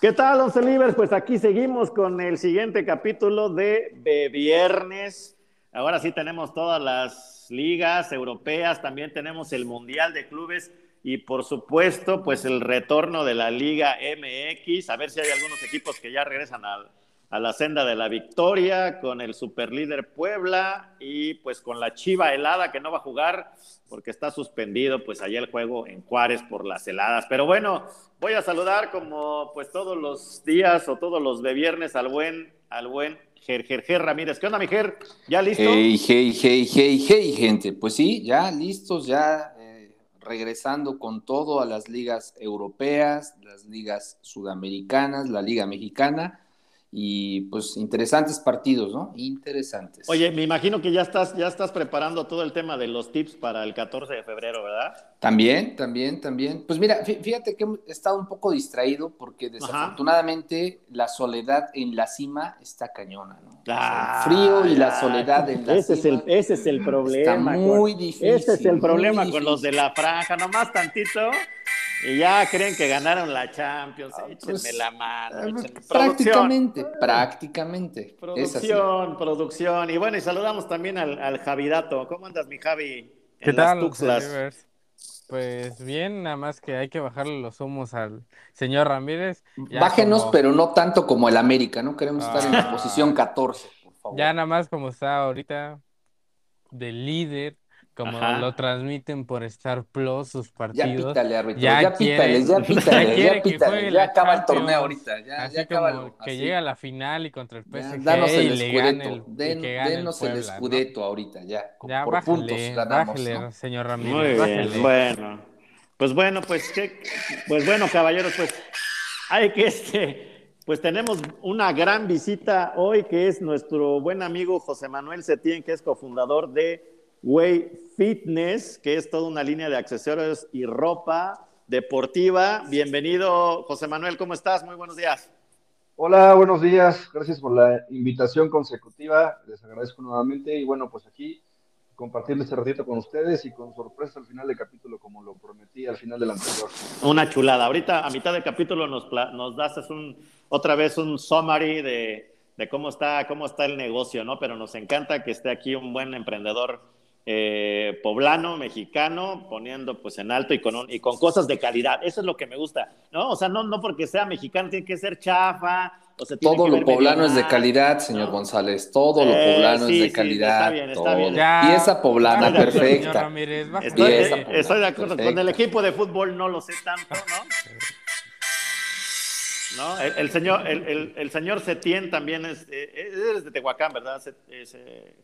¿Qué tal, Once Libres? Pues aquí seguimos con el siguiente capítulo de, de Viernes. Ahora sí tenemos todas las ligas europeas, también tenemos el Mundial de Clubes y por supuesto, pues el retorno de la Liga MX. A ver si hay algunos equipos que ya regresan al, a la senda de la victoria con el superlíder Puebla y pues con la Chiva helada que no va a jugar porque está suspendido pues allá el juego en Juárez por las heladas. Pero bueno, voy a saludar como pues todos los días o todos los de viernes al buen al buen Ger, Ger, Ger Ramírez. ¿Qué onda, mi Ger? ¿Ya listo? Hey, hey, hey, hey, hey, gente. Pues sí, ya listos, ya eh, regresando con todo a las ligas europeas, las ligas sudamericanas, la liga mexicana y pues interesantes partidos, ¿no? Interesantes. Oye, me imagino que ya estás, ya estás preparando todo el tema de los tips para el 14 de febrero, ¿verdad? También, también, también. Pues mira, fíjate que he estado un poco distraído porque desafortunadamente la soledad en la cima está cañona, ¿no? Ah, el frío y la soledad en la ese cima. Es el, ese es el problema. Está muy con, difícil. Ese es el problema con los de la franja, nomás tantito. Y ya creen que ganaron la Champions. Ah, Échenme pues, la mano. Échenme. Prácticamente, prácticamente. Producción, producción. Y bueno, y saludamos también al, al Javidato. ¿Cómo andas, mi Javi? ¿Qué en tal? las? Pues bien, nada más que hay que bajarle los humos al señor Ramírez. Ya Bájenos, como- pero no tanto como el América, ¿no? Queremos estar en la Ah. posición 14, por favor. Ya nada más como está ahorita de líder, como Ajá. lo transmiten por Star Plus sus Ya partidos. pítale, árbitro. ya Ya, pítale, ya ya pítale, ya, que pítale. Ya la acaba el torneo ahorita. Ya, Así ya como acábalo. que así. llega a la final y contra el Ya, PSG danos el y le gane escudeto. el, y Den- que gane el denos el escudeto ahorita, ya. Ya por puntos ganamos, bájale, ¿no? señor Ramírez, Muy bien, bájale. bueno. Pues bueno, pues, ¿qué? pues bueno, caballeros, pues hay que este, pues tenemos una gran visita hoy que es nuestro buen amigo José Manuel Setién, que es cofundador de Way Fitness, que es toda una línea de accesorios y ropa deportiva. Bienvenido, José Manuel, ¿cómo estás? Muy buenos días. Hola, buenos días. Gracias por la invitación consecutiva. Les agradezco nuevamente y bueno, pues aquí compartir este ratito con ustedes y con sorpresa al final del capítulo, como lo prometí al final del anterior. Una chulada. Ahorita a mitad del capítulo nos, nos das un, otra vez un summary de, de cómo, está, cómo está el negocio, ¿no? Pero nos encanta que esté aquí un buen emprendedor eh, poblano, mexicano, poniendo pues en alto y con, un- y con cosas de calidad. Eso es lo que me gusta, ¿no? O sea, no, no porque sea mexicano tiene que ser chafa. O sea, tiene Todo que lo poblano es de calidad, señor ¿no? González. Todo lo Eh, poblano sí, es sí, de calidad. está bien, está todo. bien. Ya, Pieza poblana Estoy de acuerdo, señor perfecta. Ramírez. Estoy, Pieza poblana, estoy de acuerdo. Con el equipo de fútbol no lo sé tanto, ¿no? ¿No? El, el señor, el, el, el señor Setién también es, eh, eres de Tehuacán, ¿verdad? Se- es, eh,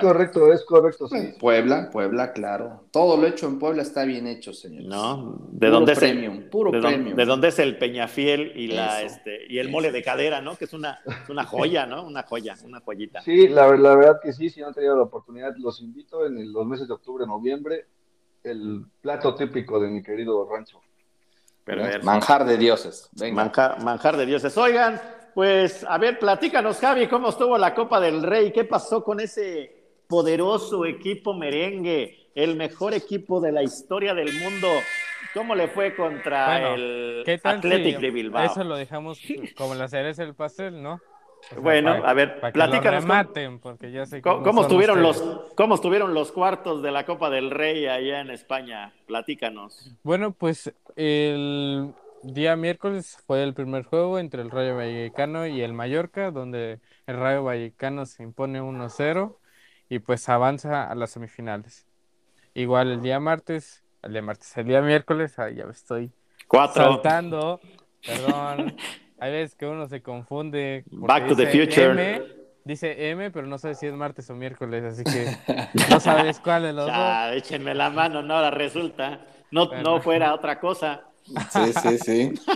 correcto, es correcto, sí. Puebla, Puebla, claro. Todo lo hecho en Puebla está bien hecho, señores. ¿No? ¿De Puro dónde es premium, el, puro de, dónde- premium. de dónde es el Peñafiel y la Eso, este y el eso. mole de cadera, ¿no? Que es una, es una joya, ¿no? Una joya, una joyita. Sí, la, la verdad que sí, si no han tenido la oportunidad, los invito en el- los meses de octubre, noviembre, el plato típico de mi querido rancho. Perverso. Manjar de dioses. Venga. Manjar, manjar de dioses. Oigan, pues, a ver, platícanos, Javi, cómo estuvo la Copa del Rey, qué pasó con ese poderoso equipo merengue, el mejor equipo de la historia del mundo. ¿Cómo le fue contra Bueno, el ¿Qué tal Athletic si de Bilbao? eso lo dejamos como la cereza del pastel, ¿no? O sea, Bueno, para- a ver, para que lo platícanos cómo- rematen, porque ya sé ¿Cómo, cómo estuvieron los. ¿Cómo estuvieron los cuartos de la Copa del Rey allá en España? Platícanos. Bueno, pues el día miércoles fue el primer juego entre el Rayo Vallecano y el Mallorca, donde el Rayo Vallecano se impone 1-0 y pues avanza a las semifinales. Igual el día martes, el día martes, el día miércoles, ahí ya me estoy Cuatro. saltando, perdón. Hay veces que uno se confunde. Back to the future. M, dice M, pero no sabe si es martes o miércoles, así que no sabes cuál de los dos. Ya, échenme la mano, no, ahora resulta. No, Bueno. no fuera otra cosa. Sí, sí, sí.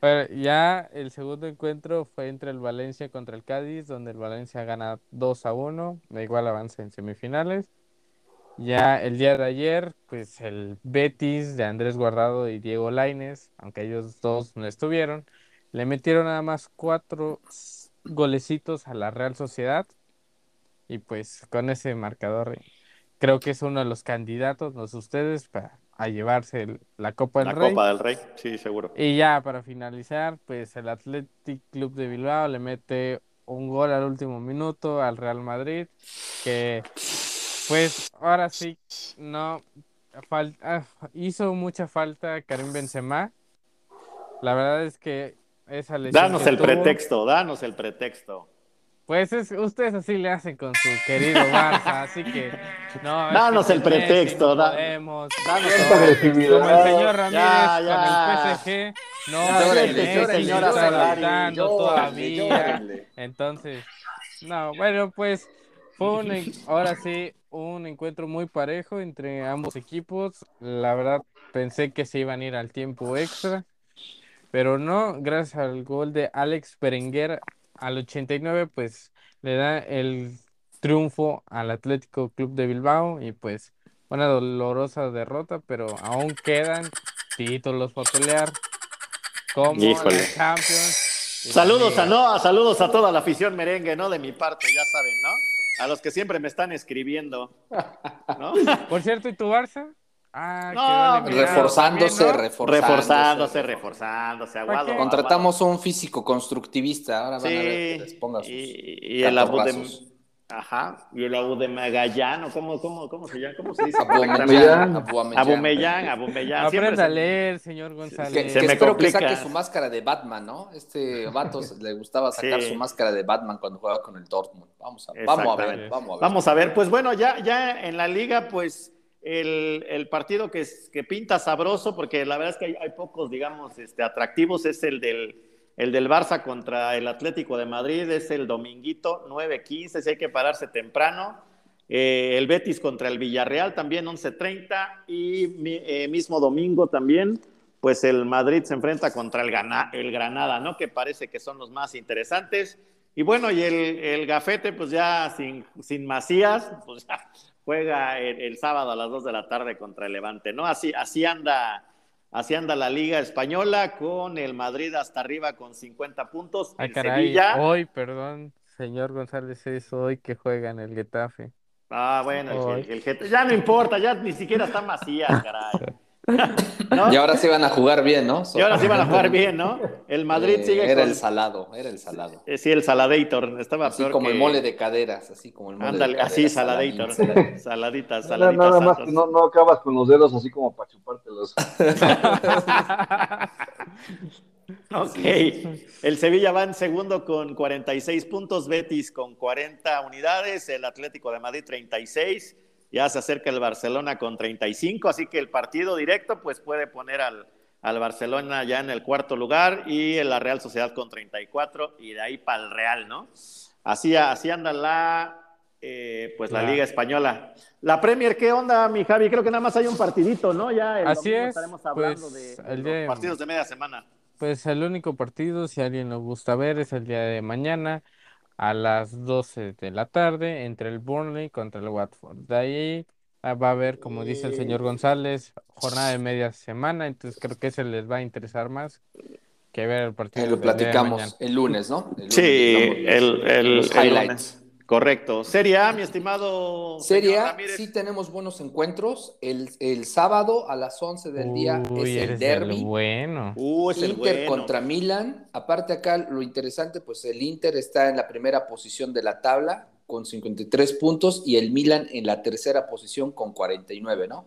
Bueno, ya el segundo encuentro fue entre el Valencia contra el Cádiz, donde el Valencia gana 2 a 1, da igual avanza en semifinales. Ya el día de ayer, pues el Betis de Andrés Guardado y Diego Lainez, aunque ellos dos no estuvieron, le metieron nada más cuatro golecitos a la Real Sociedad. Y pues con ese marcador creo que es uno de los candidatos, no sé ustedes, para a llevarse el- la Copa del La Rey. Copa del Rey, sí, seguro. Y ya para finalizar, pues el Athletic Club de Bilbao le mete un gol al último minuto al Real Madrid, que pues ahora sí no fal- ah, hizo mucha falta Karim Benzema. La verdad es que esa lesión Danos el tuvo, pretexto, danos el pretexto. Pues es, ustedes así le hacen con su querido Barça, así que no, que Danos el pretexto, da- podemos. Danos agresividad. Como el señor Ramírez Ya, con el PSG, no, Ya, señora Solari, todavía. Entonces, no, bueno, pues fue un, ahora sí un encuentro muy parejo entre ambos equipos. La verdad, pensé que se iban a ir al tiempo extra, pero no, gracias al gol de Alex Berenguer al 89, pues le da el triunfo al Atlético Club de Bilbao y pues una dolorosa derrota, pero aún quedan títulos por pelear, como Híjole. Champions. Saludos a no, saludos a toda la afición merengue, ¿no? De mi parte, ya saben, ¿no? A los que siempre me están escribiendo, ¿no? Por cierto, ¿y tu Barça? Ah, No, eliminado Reforzándose, también, ¿no? reforzándose. reforzándose, reforzándose, aguado. Contratamos un físico constructivista, ahora van a ver que Sí, les ponga sus y, y el abu de, ajá, y el abu de Magallano, ¿cómo, cómo, cómo se llama? ¿Cómo se dice? Abumellán, Abumellán. Abumellán. Aprenda a leer, señor González. Que, Se que me espero complica. que saque su máscara de Batman, ¿no? Este vato le gustaba sacar Sí. su máscara de Batman cuando jugaba con el Dortmund. Vamos a, vamos a ver, vamos a ver. Vamos a ver, pues bueno, ya, ya en la liga, pues el, partido que, es- que pinta sabroso, porque la verdad es que hay, pocos, digamos, este, atractivos, es el del, el del Barça contra el Atlético de Madrid, es el dominguito 9-15, si hay que pararse temprano. Eh, el Betis contra el Villarreal también 11-30 y eh, mismo domingo también, pues el Madrid se enfrenta contra el, Gana- el Granada, ¿no? Que parece que son los más interesantes. Y bueno, y el, el Gafete, pues ya sin, sin Macías, pues ya juega el, el sábado a las 2 de la tarde contra el Levante, ¿no? Así, así anda. Así anda la Liga Española con el Madrid hasta arriba con 50 puntos. Ay, el caray, Sevilla. hoy, perdón, señor González, es hoy que juega en el Getafe. Ah, bueno, el, el- ya no importa, ya ni siquiera está Macías, caray. ¿No? Y ahora sí van a jugar bien, ¿no? Y ahora sí van a jugar bien, ¿no? El Madrid Eh, sigue Era con... el salado, era el salado. sí, el Saladator. Estaba Así peor como el mole de caderas, así como el mole Ándale, de así, caderas. Saladator. saladín, saladín. Saladita, Nada, saladita. nada más que no, no acabas con los dedos así como para chupártelos. Ok. El Sevilla va en segundo con 46 puntos, Betis con 40 unidades, el Atlético de Madrid 36, ya se acerca el Barcelona con 35, así que el partido directo pues puede poner al, al Barcelona ya en el cuarto lugar y la Real Sociedad con 34 y de ahí para el Real, ¿no? Así, así anda la, eh, pues la La- Liga Española. La Premier, ¿qué onda, mi Javi? Creo que nada más hay un partidito, ¿no? Ya el Así es, estaremos hablando pues, de, de los partidos de media semana. Pues el único partido, si a alguien le gusta ver, es el día de mañana a las 12 de la tarde entre el Burnley contra el Watford. De ahí ah, va a haber, como dice el señor González, jornada de media semana, entonces creo que ese les va a interesar más que ver el partido Eh, lo de platicamos el lunes, ¿no? El lunes Sí, el, el- los el highlights. lunes. Correcto. Serie A, mi estimado Serie señor A, Ramírez. sí tenemos buenos encuentros. El, el sábado a las 11 del día Uy, es el derby. bueno. Uh, es el Inter bueno. contra Milan. Aparte acá lo interesante, pues el Inter está en la primera posición de la tabla con 53 puntos y el Milan en la tercera posición con 49, ¿no?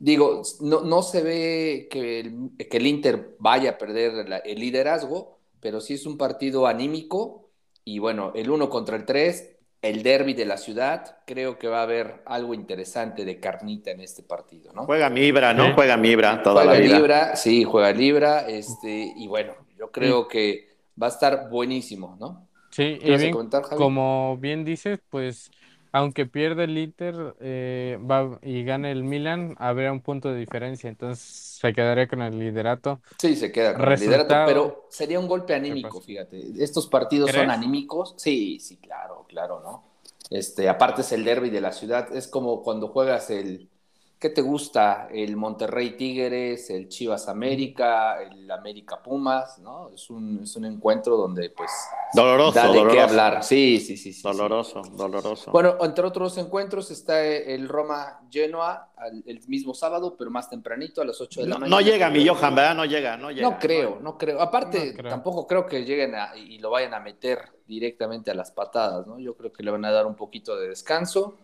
Digo, no, no se ve que el, que el Inter vaya a perder la- el liderazgo, pero sí es un partido anímico y bueno, el 1 contra el 3, el derby de la ciudad, creo que va a haber algo interesante de carnita en este partido, ¿no? Juega Mibra, ¿no? Juega Mibra toda Juega la vida. Libra, sí, juega Libra, este, y bueno, yo creo que va a estar buenísimo, ¿no? Sí, ¿Qué y vas a bien, comentar, Javi? como bien dices, pues aunque pierde el Inter eh, va, y gane el Milan, habría un punto de diferencia, entonces se quedaría con el liderato. Sí, se queda con el liderato, pero sería un golpe anímico, fíjate. Estos partidos son anímicos. Sí, sí, claro, claro, ¿no? Este, aparte es el derby de la ciudad, es como cuando juegas el, ¿Qué te gusta? El Monterrey Tigres, el Chivas América, el América Pumas, ¿no? Es un, es un encuentro donde, pues. Doloroso. Da de qué hablar. Sí, sí, sí. sí doloroso, doloroso. Bueno, entre otros encuentros está el Roma Genoa el mismo sábado, pero más tempranito, a las 8 de la mañana. No llega mi Johan, ¿verdad? No llega, no llega. No creo, no creo. Aparte, tampoco creo que lleguen y lo vayan a meter directamente a las patadas, ¿no? Yo creo que le van a dar un poquito de descanso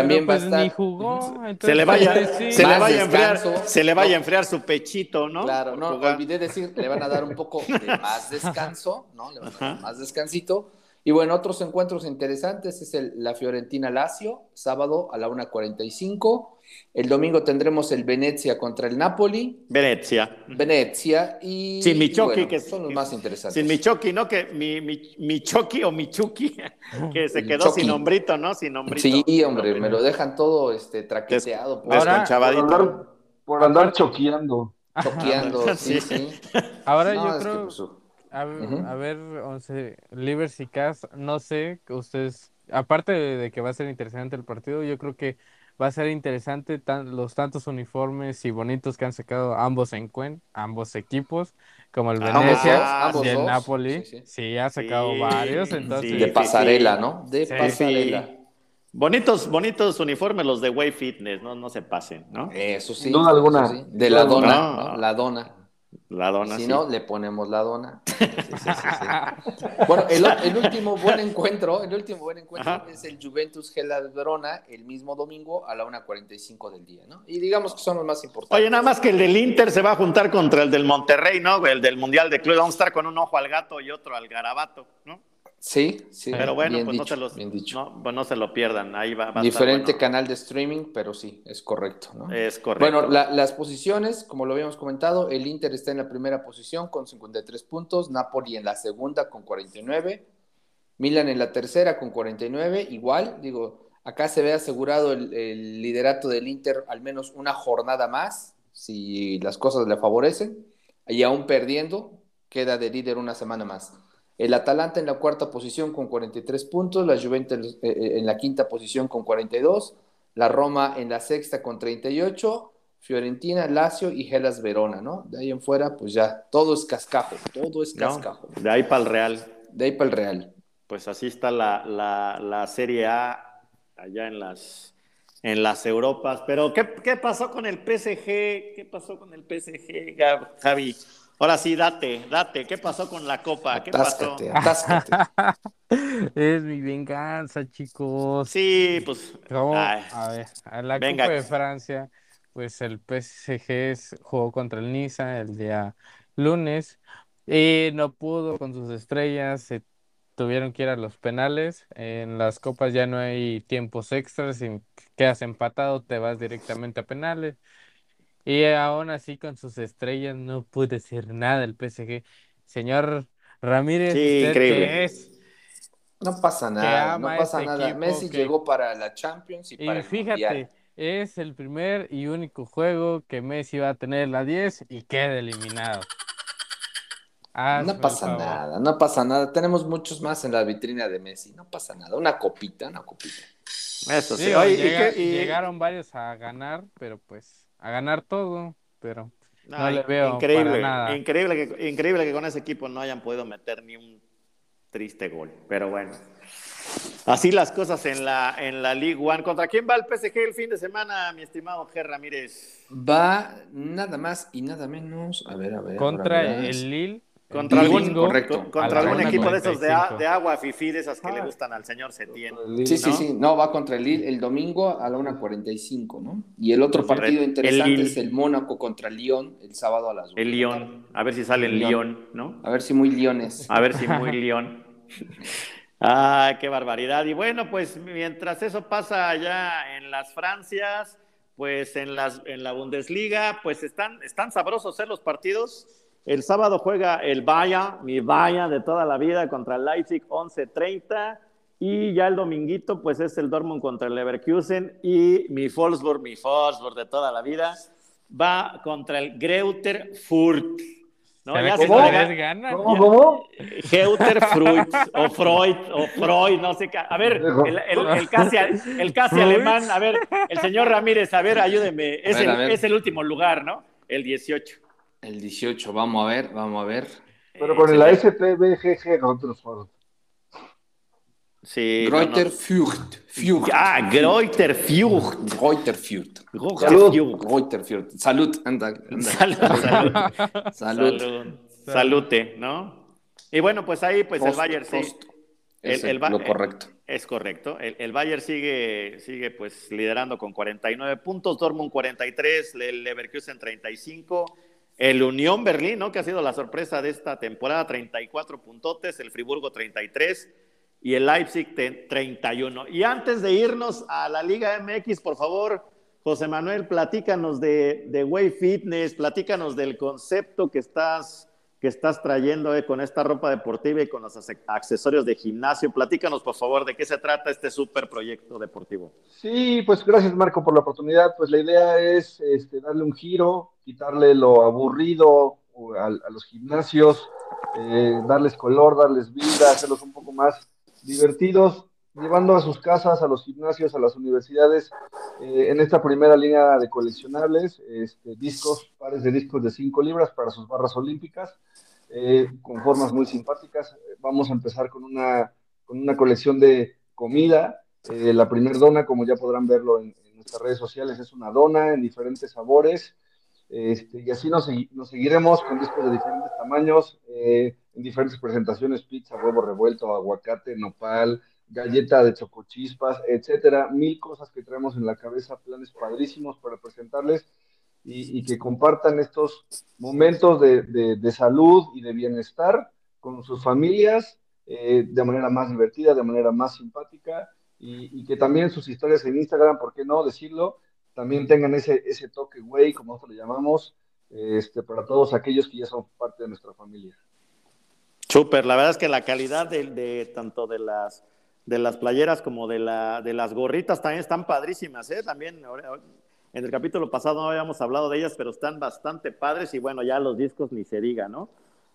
también va a pues, estar. jugó, se le vaya, se le vaya a enfriar, se le vaya a enfriar su pechito, ¿no? Claro, no, olvidé decir, le van a dar un poco de más descanso, ¿no? Le van a dar más descansito. Y bueno, otros encuentros interesantes es el, la Fiorentina Lazio, sábado a la 1.45. El domingo tendremos el Venecia contra el Napoli. Venecia. Venecia y. Sin Michoki, que son los más interesantes. Sin Michoki, ¿no? Que mi, mi, Michoki o Michuki, que se quedó sin nombrito, ¿no? Sin nombrito. Sí, hombre, me lo dejan todo este, traqueteado. Pues. Por andar, choqueando. Choqueando, sí, sí. Ahora yo creo. Pues, a, a, ver, 11, Livers y Cas, no sé, ustedes, aparte de, que va a ser interesante el partido, yo creo que va a ser interesante los tantos uniformes y bonitos que han sacado ambos en ambos equipos, como el Venecia y el Napoli. Sí, ha sacado varios, entonces. de pasarela, ¿no? De pasarela. Bonitos, bonitos uniformes los de Way Fitness, no, no se pasen, ¿no? Eso sí. No alguna. De la dona, La dona. La dona. Si no, le ponemos la dona. bueno, el, último buen encuentro, el último buen encuentro es el Juventus Gela Verona el mismo domingo a la 1.45 del día, ¿no? Y digamos que son los más importantes. Oye, nada más que el del Inter se va a juntar contra el del Monterrey, ¿no? El del Mundial de Club. Vamos a estar con un ojo al gato y otro al garabato, ¿no? Sí, sí. Pero bueno, pues, no se los, no, pues no se lo pierdan. Ahí va. Diferente canal de streaming, pero sí, es correcto. ¿no? Es correcto. Bueno, las posiciones, como lo habíamos comentado, el Inter está en la primera posición con 53 puntos, Napoli en la segunda con 49, Milan en la tercera con 49, igual, digo, acá se ve asegurado el, el liderato del Inter al menos una jornada más, si las cosas le favorecen, y aún perdiendo, queda de líder una semana más. El Atalanta en la cuarta posición con 43 puntos, la Juventus eh, eh, en la quinta posición con 42, la Roma en la sexta con 38, Fiorentina, Lazio y Gelas Verona, ¿no? De ahí en fuera, pues ya, todo es cascajo, todo es cascajo. de ahí para el Real. De ahí para el Real. Pues así está la, la, Serie A allá en las, en las Europas. Pero, ¿qué, ¿qué pasó con el PSG? ¿Qué pasó con el PSG, Javi? Ahora sí, date, date. ¿Qué pasó con la copa? ¿Qué pasó? es mi venganza, chicos. Sí, pues. A ver, a la Copa de Francia, pues el PSG jugó contra el Niza el día lunes y no pudo con sus estrellas. Se tuvieron que ir a los penales. En las copas ya no hay tiempos extras. Si quedas empatado, te vas directamente a penales. Y aún así con sus estrellas no pude decir nada el PSG. Señor Ramírez, ¿qué es? No pasa nada, no pasa este nada. Messi llegó para la Champions y, para fíjate, es el primer y único juego que Messi va a tener la 10 y queda eliminado. no pasa nada, no pasa nada. Tenemos muchos más en la vitrina de Messi. No pasa nada. Una copita, una copita. Eso sí. Llegaron varios a ganar, pero pues a ganar todo, pero no, le veo increíble, nada. Increíble que, increíble que con ese equipo no hayan podido meter ni un triste gol, pero bueno. Así las cosas en la, en la League One. ¿Contra quién va el PSG el fin de semana, mi estimado Ger Ramírez? Va nada más y nada menos. A ver, a ver. Contra el Lille contra algún, correcto. contra algún equipo de esos de, de, agua, fifi, de esas que le ah. gustan al señor Setién. Sí, sí, sí. No, va contra el Lille el domingo a la 1.45, ¿no? Y el otro partido interesante es el Mónaco contra el Lyon el sábado a las 1. El Lyon. A ver si sale el Lyon, ¿no? A ver si muy Lyones. A ver si muy Lyon. ¡Ay, qué barbaridad! Y bueno, pues mientras eso pasa allá en las Francias, pues en, las, en la Bundesliga, pues están, están sabrosos ¿eh? los partidos el sábado juega el Bayern, mi Bayern de toda la vida contra el Leipzig 11:30 Y ya el dominguito, pues es el Dortmund contra el Leverkusen y mi Wolfsburg, mi Wolfsburg de toda la vida, va contra el Greuter Furt. ¿No? Ya ¿Cómo? Ganan, ¿Cómo? ¿Cómo? Geuter Freud o Freud o Freud, no sé qué. A ver, el, el, el casi, el casi alemán, a ver, el señor Ramírez, a ver, ayúdeme. Es, ver, el, es el último lugar, ¿no? El 18. El 18, vamos a ver, vamos a ver. Pero con el ASPBGG contra los Sí, Greuter no, no. Fürth. Fürth. Ah, Greuter Fürth. Greuter Fürth. Salud. Greuter Fürth. Salud. Anda, anda. Salud, salud. Salud. Salud. Salute, ¿no? Y bueno, pues ahí, pues Post, el Bayern sí. post. El, Es el, lo correcto. Es correcto. El, el, Bayern sigue, sigue pues liderando con 49 puntos, Dortmund 43, el Leverkusen 35, el Unión Berlín, ¿no? Que ha sido la sorpresa de esta temporada, 34 puntotes, el Friburgo 33 y el Leipzig 31. Y antes de irnos a la Liga MX, por favor, José Manuel, platícanos de, de Way Fitness, platícanos del concepto que estás, que estás trayendo eh, con esta ropa deportiva y con los accesorios de gimnasio. Platícanos, por favor, de qué se trata este super proyecto deportivo. Sí, pues gracias, Marco, por la oportunidad. Pues la idea es este, darle un giro, quitarle lo aburrido a, a los gimnasios, eh, darles color, darles vida, hacerlos un poco más divertidos, llevando a sus casas, a los gimnasios, a las universidades, eh, en esta primera línea de coleccionables, este, discos, pares de discos de 5 libras para sus barras olímpicas, eh, con formas muy simpáticas. Vamos a empezar con una, con una colección de comida. Eh, la primera dona, como ya podrán verlo en, en, nuestras redes sociales, es una dona en diferentes sabores. Este, y así nos, seguiremos con discos de diferentes tamaños, eh, en diferentes presentaciones, pizza, huevo revuelto, aguacate, nopal, galleta de chocochispas, etcétera, mil cosas que traemos en la cabeza, planes padrísimos para presentarles y, que compartan estos momentos de, de, de, salud y de bienestar con sus familias eh, de manera más divertida, de manera más simpática y, y, que también sus historias en Instagram, ¿por qué no decirlo? También tengan ese, ese toque güey, como nosotros le llamamos, este, para todos aquellos que ya son parte de nuestra familia. Súper, la verdad es que la calidad de, tanto de las de las playeras como de, la, de las gorritas también están padrísimas, ¿eh? También en el capítulo pasado no habíamos hablado de ellas, pero están bastante padres y bueno, ya los discos ni se diga, ¿no?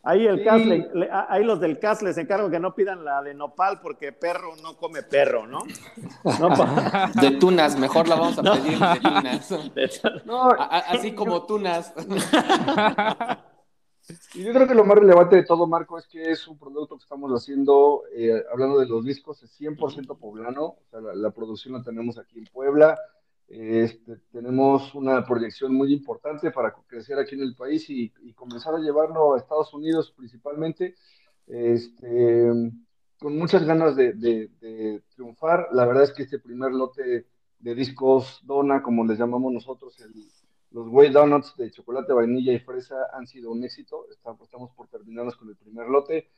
Ahí, el sí. CAS le, le, ahí los del CAS les encargo que no pidan la de nopal porque perro no come perro, ¿no? no de tunas, mejor la vamos a pedir de tunas. No. A, así como tunas. Y yo creo que lo más relevante de todo, Marco, es que es un producto que estamos haciendo, eh, hablando de los discos, es 100% poblano, o sea, la, la, producción la tenemos aquí en Puebla, este, tenemos una proyección muy importante para crecer aquí en el país y, y comenzar a llevarlo a Estados Unidos principalmente, este, con muchas ganas de, de, de triunfar. La verdad es que este primer lote de discos Dona, como les llamamos nosotros, el los Way Donuts de chocolate, vainilla y fresa han sido un éxito. Estamos por terminarnos con el primer lote.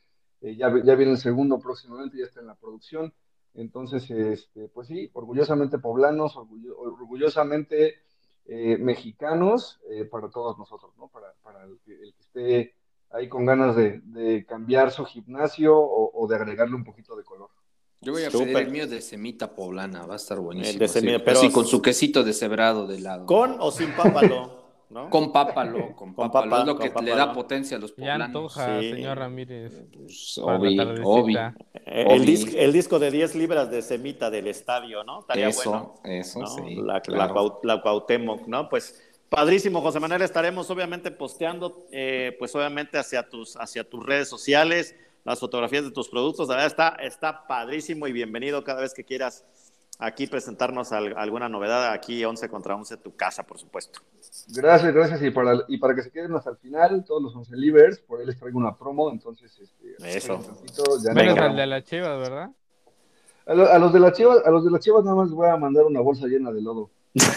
Eh, ya, ya, viene el segundo próximamente, ya está en la producción. Entonces, este, pues sí, orgullosamente poblanos, orgullo, orgullosamente eh, mexicanos eh, para todos nosotros, ¿no? Para, para el, que, el, que, esté ahí con ganas de, de cambiar su gimnasio o, o, de agregarle un poquito de color. Yo voy a Super. pedir el mío de semita poblana, va a estar buenísimo. El de semita, sí, pero sí, con su quesito deshebrado de lado. ¿Con o sin pápalo? ¿no? Con pápalo, con pápalo. Con pápalo es lo que pápalo. le da potencia a los poblanos. Ya antoja, sí. señor Ramírez. Pues, obi, obi, el, disco, el, disco de 10 libras de semita del estadio, ¿no? Estaría eso, bueno. Eso, ¿no? sí. La, claro. la, la Cuauhtémoc, ¿no? Pues Padrísimo, José Manuel. Estaremos obviamente posteando, eh, pues obviamente hacia tus, hacia tus redes sociales, las fotografías de tus productos. La verdad está, está padrísimo y bienvenido cada vez que quieras aquí presentarnos al, alguna novedad. Aquí 11 contra 11, tu casa, por supuesto. Gracias, gracias. Y para, y para que se queden hasta el final, todos los 11 livers, por ahí les traigo una promo. Entonces, este, eso. Ya Menos al de la Chivas, ¿verdad? A, lo, a, los de la Chivas, a los de las Chivas nada más les voy a mandar una bolsa llena de lodo. charros,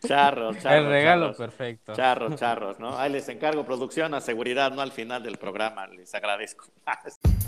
charros. El regalo charros, perfecto. Charros, charros, ¿no? Ahí les encargo producción a seguridad, no al final del programa. Les agradezco.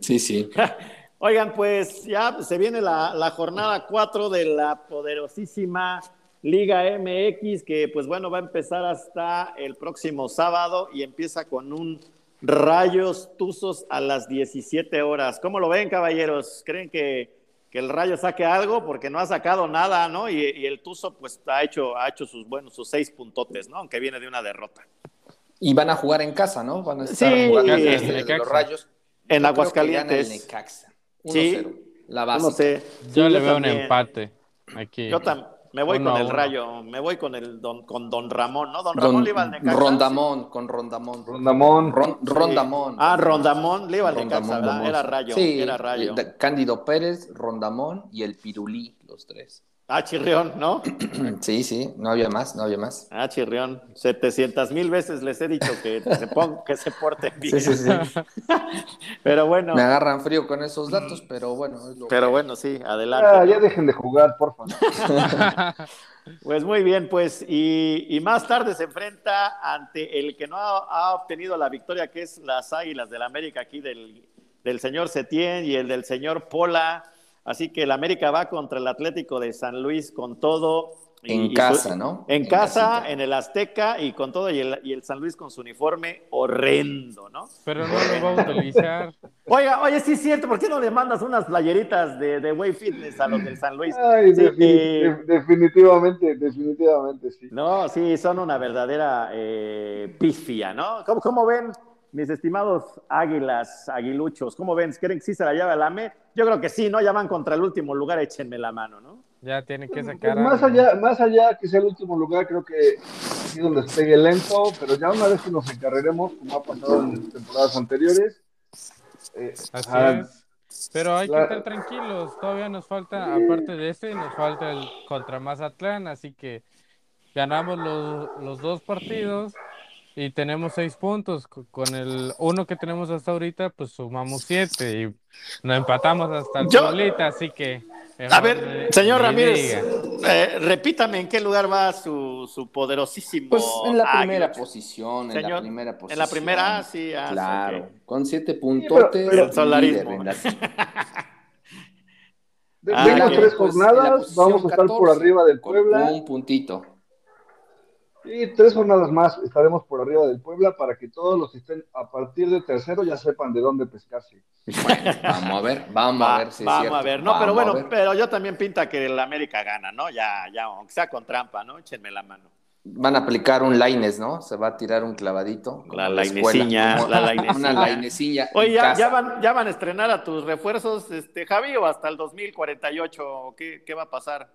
Sí, sí. Oigan, pues ya se viene la, la jornada 4 de la poderosísima Liga MX, que pues bueno, va a empezar hasta el próximo sábado y empieza con un Rayos Tuzos a las 17 horas. ¿Cómo lo ven, caballeros? ¿Creen que, que el Rayo saque algo? Porque no ha sacado nada, ¿no? Y, y, el Tuzo pues ha hecho, ha hecho sus buenos, sus seis puntotes, ¿no? Aunque viene de una derrota. Y van a jugar en casa, ¿no? Van a estar Sí, jugando en este, los Rayos. En Aguascalientes. gana el Necaxa. 1-0. Sí. La No base. sé. Yo le veo un empate aquí. Yo también. Me voy Uno con el uno. Rayo, me voy con el don, con Don Ramón, ¿no? Don Ramón le iba al Necaxa. Rondamón, con Rondamón. Rondamón. Ron- Rondamón. Ah, Rondamón le iba al Necaxa, ¿verdad? Era Rayo, Sí, era Rayo. Cándido Pérez, Rondamón y el Pirulí, los tres. Ah, Chirrión, ¿no? Sí, sí, no había más, no había más. Ah, Chirrión. 700 mil veces les he dicho que se, pon- que se porten bien. Sí, sí, sí. Pero bueno, Me agarran frío con esos datos, pero bueno. es lo- pero bueno, sí, adelante. Ah, ya dejen de jugar, por favor. Pues muy bien, pues, y, y más tarde se enfrenta ante el que no ha, ha obtenido la victoria, que es las Águilas del América aquí del, del señor Setién y el del señor Pola. Así que el América va contra el Atlético de San Luis con todo. y- En y casa, ¿no? En, En casa, casita. en el Azteca y con todo, y el, y el San Luis con su uniforme horrendo, ¿no? Pero no lo va a utilizar. Oiga, oye, sí es cierto, ¿por qué no le mandas unas playeritas de, de Way Fitness a los del San Luis? Ay, Sí, defini- eh, de- definitivamente, definitivamente, sí. No, sí, son una verdadera eh, pifia, ¿no? ¿Cómo, cómo ven, mis estimados águilas, aguiluchos? ¿Cómo ven? ¿Creen que sí se la lleva el AME? Yo creo que sí, ¿no? Ya van contra el último lugar, échenme la mano, ¿no? Ya tiene que Pues sacar. más allá, más allá que sea el último lugar, creo que ha sido un despegue lento, pero ya una vez que nos encarreremos, como ha pasado en temporadas anteriores, eh, Así ah, es. Pero hay que estar tranquilos. Todavía nos falta, aparte de este, nos falta el contra Mazatlán. Así que ganamos los, los dos partidos y tenemos seis puntos. Co- Con el uno que tenemos hasta ahorita, pues sumamos siete y nos empatamos hasta el Pueblita. Así que. A ver, señor Ramírez, eh, repítame en qué lugar va su, su poderosísimo. Pues en la primera posición, en Señor, la primera en posición. la primera, sí, ah, Claro, con siete puntotes. pero- El solarismo. líder en la- de- Ah, tres Pues, en jornadas, vamos a estar por 14, arriba del Puebla, Un puntito. Y tres jornadas más estaremos por arriba del Puebla para que todos los que estén a partir de tercero ya sepan de dónde pescarse. Bueno, vamos a ver, vamos Va- a ver si es vamos cierto. a ver, no, pero Vamos bueno, pero yo también pinta que el América gana, ¿no? Ya, ya, aunque sea con trampa, ¿no? Échenme la mano. Van a aplicar un Laines, ¿no? Se va a tirar un clavadito. La Como- la. Una laineciña. Oye, ¿ya, ya van, ¿ya van a estrenar a tus refuerzos, este, Javi, o hasta el 2048? ¿O ¿Qué, ¿Qué va a pasar?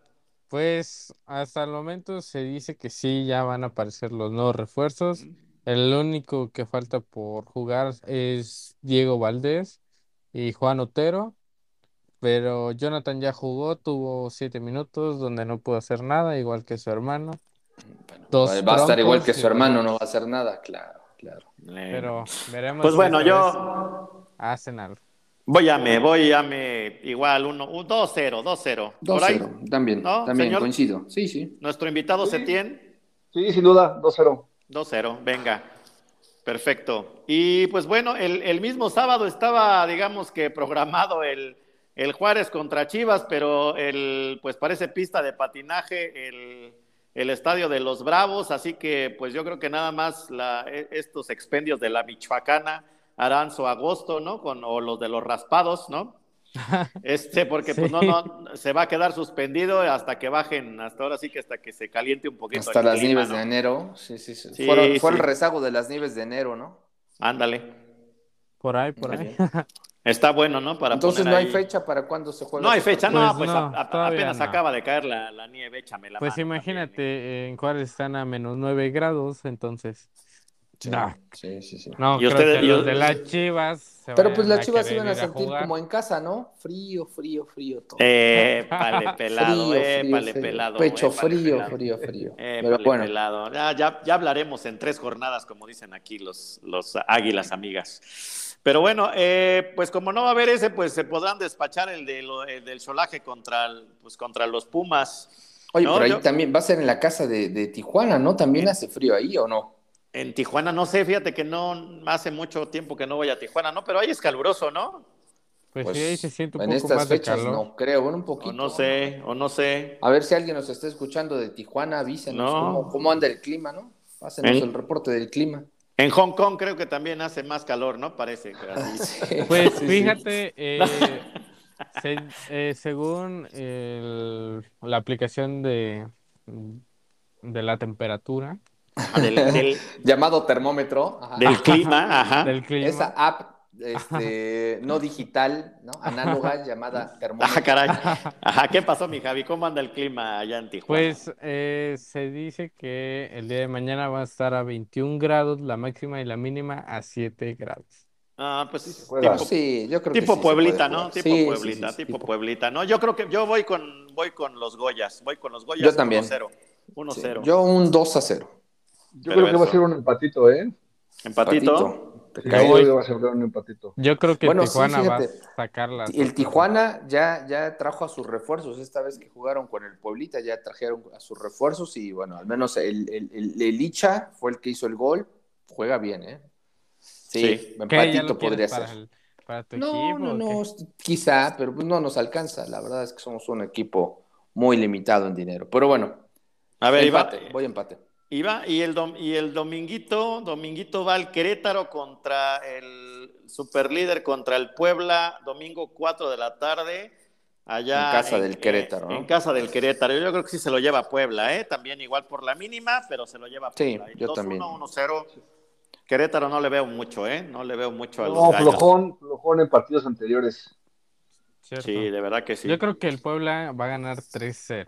Pues hasta el momento se dice que sí, ya van a aparecer los nuevos refuerzos. El único que falta por jugar es Diego Valdés y Juan Otero, pero Jonathan ya jugó, tuvo siete minutos donde no pudo hacer nada, igual que su hermano. Bueno, Dos va a estar igual que su hermano, no va a hacer nada, claro, claro. Pero veremos Pues si bueno, yo hacen algo. Voy a me, voy a me, igual, uno, un 2-0, 2-0. Por ahí, 2-0, también, ¿No, también señor? coincido. Sí, sí. nuestro invitado Sí. Setién, Sí, sin duda, 2-0. 2-0, venga. Perfecto. Y pues bueno, el, el mismo sábado estaba, digamos que programado el, el Juárez contra Chivas, pero el, pues parece pista de patinaje el, el estadio de los Bravos, así que pues yo creo que nada más la, e- estos expendios de la Michoacana harán su agosto, ¿no? Con, o los de los raspados, ¿no? Este, porque pues no, no, se va a quedar suspendido hasta que bajen, hasta ahora sí que hasta que se caliente un poquito Hasta las clima, nieves ¿no? de enero. Sí, sí, sí. Sí, Fueron- fue sí. el rezago de las nieves de enero, ¿no? Ándale. Por ahí, por ahí. Está bueno, ¿no? Para Entonces poner no hay ahí- fecha para cuándo se juega. No hay fecha, no, Pues pues no, a- a- todavía apenas no. acaba de caer la, la nieve, échame la Pues mano imagínate, también, ¿eh? en Juárez están a menos 9 grados, entonces Sí, No. sí, sí, sí. No, Y creo ustedes- que y- los de las Chivas. se Pero pues las chivas iban a ir sentir como en casa, ¿no? Frío, frío, frío todo. Eh, pale pelado, Frío, eh, frío, pale frío. pelado. Pecho eh, pale frío, pelado. frío, frío. Eh, Pero bueno, pelado. Ya, ya, ya hablaremos en tres jornadas, como dicen aquí los, los águilas amigas. Pero bueno, eh, pues como no va a haber ese, pues se podrán despachar el, de lo- el del solaje contra, el- pues contra los Pumas. oye, No, pero ahí yo- también va a ser en la casa de, de Tijuana, ¿no? ¿También hace frío ahí o no? En Tijuana, no sé, fíjate que no hace mucho tiempo que no voy a Tijuana, ¿no? Pero ahí es caluroso, ¿no? Pues, Pues, sí, ahí se siente un en poco estas más de fechas calor. no creo, bueno, un poquito. O no sé, o no sé. A ver si alguien nos está escuchando de Tijuana, avísenos No. cómo, cómo anda el clima, ¿no? Pásenos ¿Eh? el reporte del clima. En Hong Kong creo que también hace más calor, ¿no? Parece. que así. Sí, Pues fíjate, eh, se- eh, según el- la aplicación de, de la temperatura, del, del- Llamado termómetro. ajá. del clima, ajá. del clima, Esa app este, no digital, ¿no? Análoga llamada termómetro. Ajá, caray. Ajá, ¿qué pasó, mi Javi? ¿Cómo anda el clima allá en Tijuana? pues eh, se dice que el día de mañana va a estar a 21 grados la máxima y la mínima a 7 grados. Ah, pues tipo, Sí, yo creo que sí Pueblita, ¿no? Tipo Sí, Pueblita, sí, sí, tipo Pueblita, ¿no? Yo creo que yo voy con voy con los Goyas, voy con los Goyas Yo también. 1-0. 1-0. Sí, Yo un 2 a 0. Yo creo que va a ser un empatito, ¿eh? Empatito. Te Sí, cae. yo va a ser un empatito. Yo creo que Bueno, sí, Tijuana va a fíjate. sacar las El Tijuana ya, ya trajo a sus refuerzos. Esta vez que jugaron con el Pueblita, ya trajeron a sus refuerzos y bueno, al menos el, el, el, el Licha fue el que hizo el gol. Juega bien, ¿eh? Sí, Sí. ¿Qué, ya empatito podría ser. el- para tu No, equipo? no, no, quizá, pero no nos alcanza. La verdad es que somos un equipo muy limitado en dinero. Pero bueno, A ver, Iba, empate, voy a empate. Iba, y el dom- y el dominguito, dominguito va el Querétaro contra el superlíder contra el Puebla, domingo 4 de la tarde. Allá En casa del Querétaro, ¿no? En casa del Querétaro. Yo creo que sí se lo lleva Puebla, ¿eh? También igual por la mínima, pero se lo lleva Sí, Puebla. yo 2-1, también. 1-0. Querétaro no le veo mucho, ¿eh? No le veo mucho a los No, gallos. flojón, flojón en partidos anteriores. Cierto. Sí, de verdad que sí. Yo creo que el Puebla va a ganar 3-0.